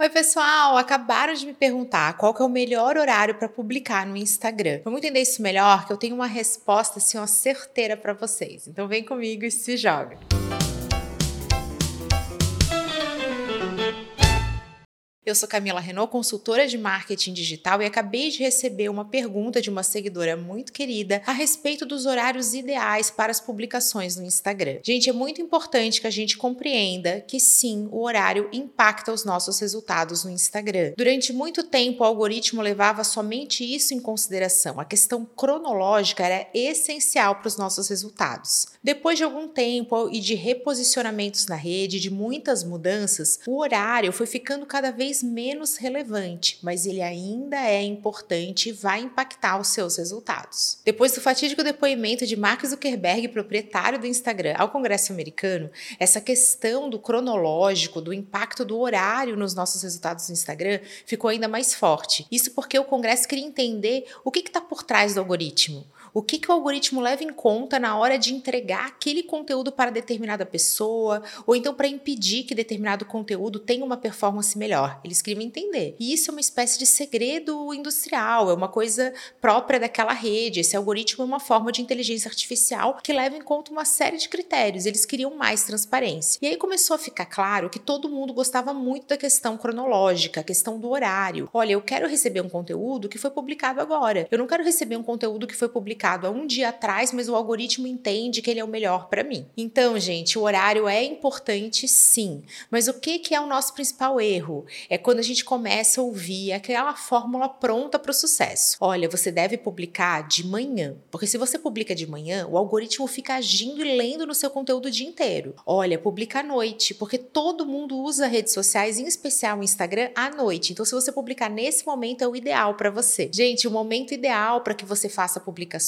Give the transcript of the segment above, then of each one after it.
Oi, pessoal! Acabaram de me perguntar qual que é o melhor horário para publicar no Instagram. Vamos entender isso melhor, que eu tenho uma resposta assim, uma certeira para vocês. Então vem comigo e se joga. Eu sou Camila Renault, consultora de marketing digital, e acabei de receber uma pergunta de uma seguidora muito querida a respeito dos horários ideais para as publicações no Instagram. Gente, é muito importante que a gente compreenda que sim, o horário impacta os nossos resultados no Instagram. Durante muito tempo, o algoritmo levava somente isso em consideração. A questão cronológica era essencial para os nossos resultados. Depois de algum tempo e de reposicionamentos na rede, de muitas mudanças, o horário foi ficando cada vez menos relevante, mas ele ainda é importante e vai impactar os seus resultados. Depois do fatídico depoimento de Mark Zuckerberg, proprietário do Instagram, ao Congresso americano, essa questão do cronológico, do impacto do horário nos nossos resultados no Instagram ficou ainda mais forte. Isso porque o Congresso queria entender o que está por trás do algoritmo. O que, que o algoritmo leva em conta na hora de entregar aquele conteúdo para determinada pessoa, ou então para impedir que determinado conteúdo tenha uma performance melhor? Eles queriam entender. E isso é uma espécie de segredo industrial, é uma coisa própria daquela rede. Esse algoritmo é uma forma de inteligência artificial que leva em conta uma série de critérios. Eles queriam mais transparência. E aí começou a ficar claro que todo mundo gostava muito da questão cronológica, a questão do horário. Olha, eu quero receber um conteúdo que foi publicado agora. Eu não quero receber um conteúdo que foi publicado publicado há um dia atrás, mas o algoritmo entende que ele é o melhor para mim. Então, gente, o horário é importante sim, mas o que, que é o nosso principal erro? É quando a gente começa a ouvir aquela fórmula pronta para o sucesso. Olha, você deve publicar de manhã, porque se você publica de manhã, o algoritmo fica agindo e lendo no seu conteúdo o dia inteiro. Olha, publica à noite, porque todo mundo usa redes sociais, em especial o Instagram, à noite. Então, se você publicar nesse momento, é o ideal para você. Gente, o momento ideal para que você faça publicações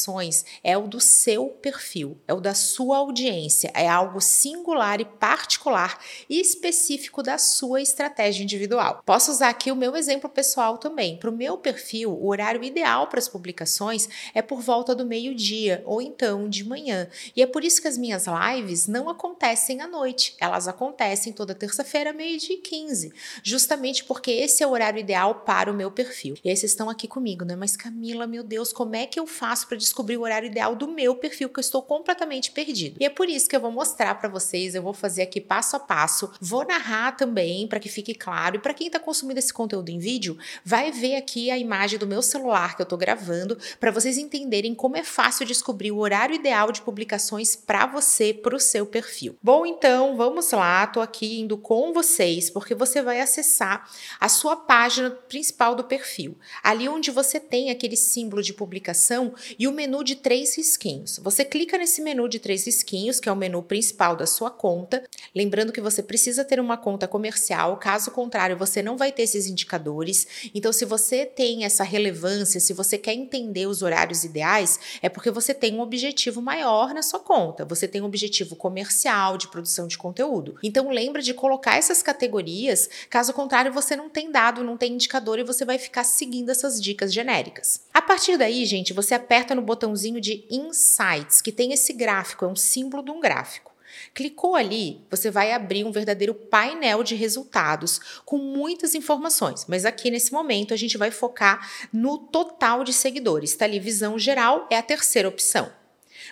é o do seu perfil, é o da sua audiência, é algo singular e particular e específico da sua estratégia individual. Posso usar aqui o meu exemplo pessoal também. Para o meu perfil, o horário ideal para as publicações é por volta do meio-dia ou então de manhã. E é por isso que as minhas lives não acontecem à noite, elas acontecem toda terça-feira, meio-dia e 15, justamente porque esse é o horário ideal para o meu perfil. E aí vocês estão aqui comigo, né? Mas Camila, meu Deus, como é que eu faço para descobrir o horário ideal do meu perfil, que eu estou completamente perdido. E é por isso que eu vou mostrar para vocês, eu vou fazer aqui passo a passo, vou narrar também para que fique claro. E para quem está consumindo esse conteúdo em vídeo, vai ver aqui a imagem do meu celular que eu estou gravando, para vocês entenderem como é fácil descobrir o horário ideal de publicações para você, para o seu perfil. Bom, então vamos lá, tô aqui indo com vocês, porque você vai acessar a sua página principal do perfil, ali onde você tem aquele símbolo de publicação e o menu de três risquinhos. Você clica nesse menu de três risquinhos, que é o menu principal da sua conta. Lembrando que você precisa ter uma conta comercial, caso contrário, você não vai ter esses indicadores. Então, se você tem essa relevância, se você quer entender os horários ideais, é porque você tem um objetivo maior na sua conta. Você tem um objetivo comercial de produção de conteúdo. Então, lembra de colocar essas categorias, caso contrário, você não tem dado, não tem indicador e você vai ficar seguindo essas dicas genéricas. A partir daí, gente, você aperta no botãozinho de Insights, que tem esse gráfico, é um símbolo de um gráfico. Clicou ali, você vai abrir um verdadeiro painel de resultados com muitas informações, mas aqui nesse momento a gente vai focar no total de seguidores. Está ali, visão geral é a terceira opção.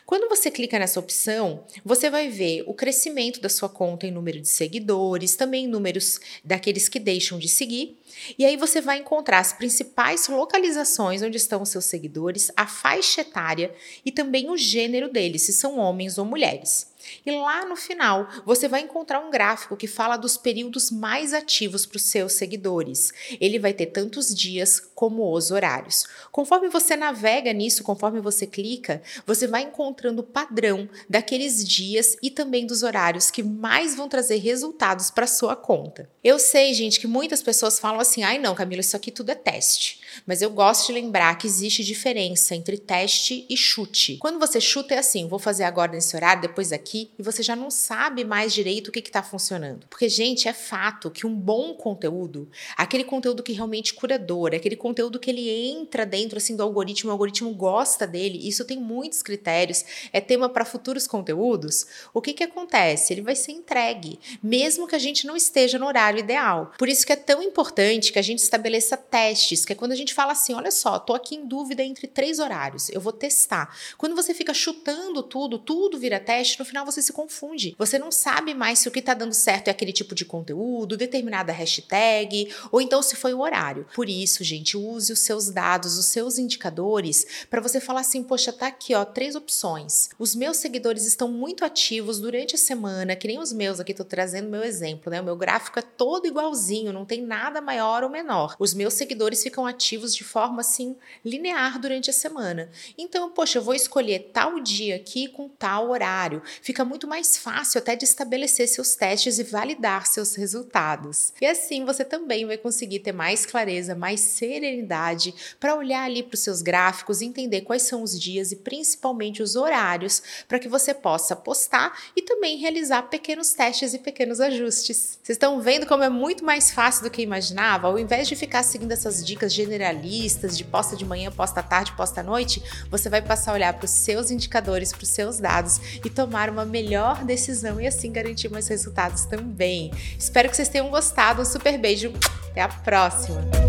Quando você clica nessa opção, você vai ver o crescimento da sua conta em número de seguidores, também números daqueles que deixam de seguir. E aí você vai encontrar as principais localizações onde estão os seus seguidores, a faixa etária e também o gênero deles, se são homens ou mulheres. E lá no final, você vai encontrar um gráfico que fala dos períodos mais ativos para os seus seguidores. Ele vai ter tantos dias como os horários. Conforme você navega nisso, conforme você clica, você vai encontrando o padrão daqueles dias e também dos horários que mais vão trazer resultados para sua conta. Eu sei, gente, que muitas pessoas falam assim: "Ai, não, Camila, isso aqui tudo é teste". Mas eu gosto de lembrar que existe diferença entre teste e chute. Quando você chuta é assim: "Vou fazer agora nesse horário, depois aqui aqui e você já não sabe mais direito o que está funcionando. Porque, gente, é fato que um bom conteúdo, aquele conteúdo que realmente curador, aquele conteúdo que ele entra dentro assim do algoritmo, o algoritmo gosta dele, isso tem muitos critérios, é tema para futuros conteúdos. O que que acontece? Ele vai ser entregue, mesmo que a gente não esteja no horário ideal. Por isso que é tão importante que a gente estabeleça testes, que é quando a gente fala assim, olha só, tô aqui em dúvida entre três horários, eu vou testar. Quando você fica chutando tudo, tudo vira teste, no final você se confunde. Você não sabe mais se o que está dando certo é aquele tipo de conteúdo, determinada hashtag, ou então se foi o horário. Por isso, gente, use os seus dados, os seus indicadores, para você falar assim, poxa, tá aqui, ó, três opções. Os meus seguidores estão muito ativos durante a semana, que nem os meus aqui, tô trazendo meu exemplo, né? O meu gráfico é todo igualzinho, não tem nada maior ou menor. Os meus seguidores ficam ativos de forma assim linear durante a semana. Então, poxa, eu vou escolher tal dia aqui com tal horário. Fica muito mais fácil até de estabelecer seus testes e validar seus resultados. E assim você também vai conseguir ter mais clareza, mais serenidade para olhar ali para os seus gráficos, entender quais são os dias e principalmente os horários para que você possa postar e também realizar pequenos testes e pequenos ajustes. Vocês estão vendo como é muito mais fácil do que imaginava? Ao invés de ficar seguindo essas dicas generalistas de posta de manhã, posta à tarde, posta à noite, você vai passar a olhar para os seus indicadores, para os seus dados e tomar uma melhor decisão e assim garantir mais resultados também. Espero que vocês tenham gostado. Um super beijo. Até a próxima.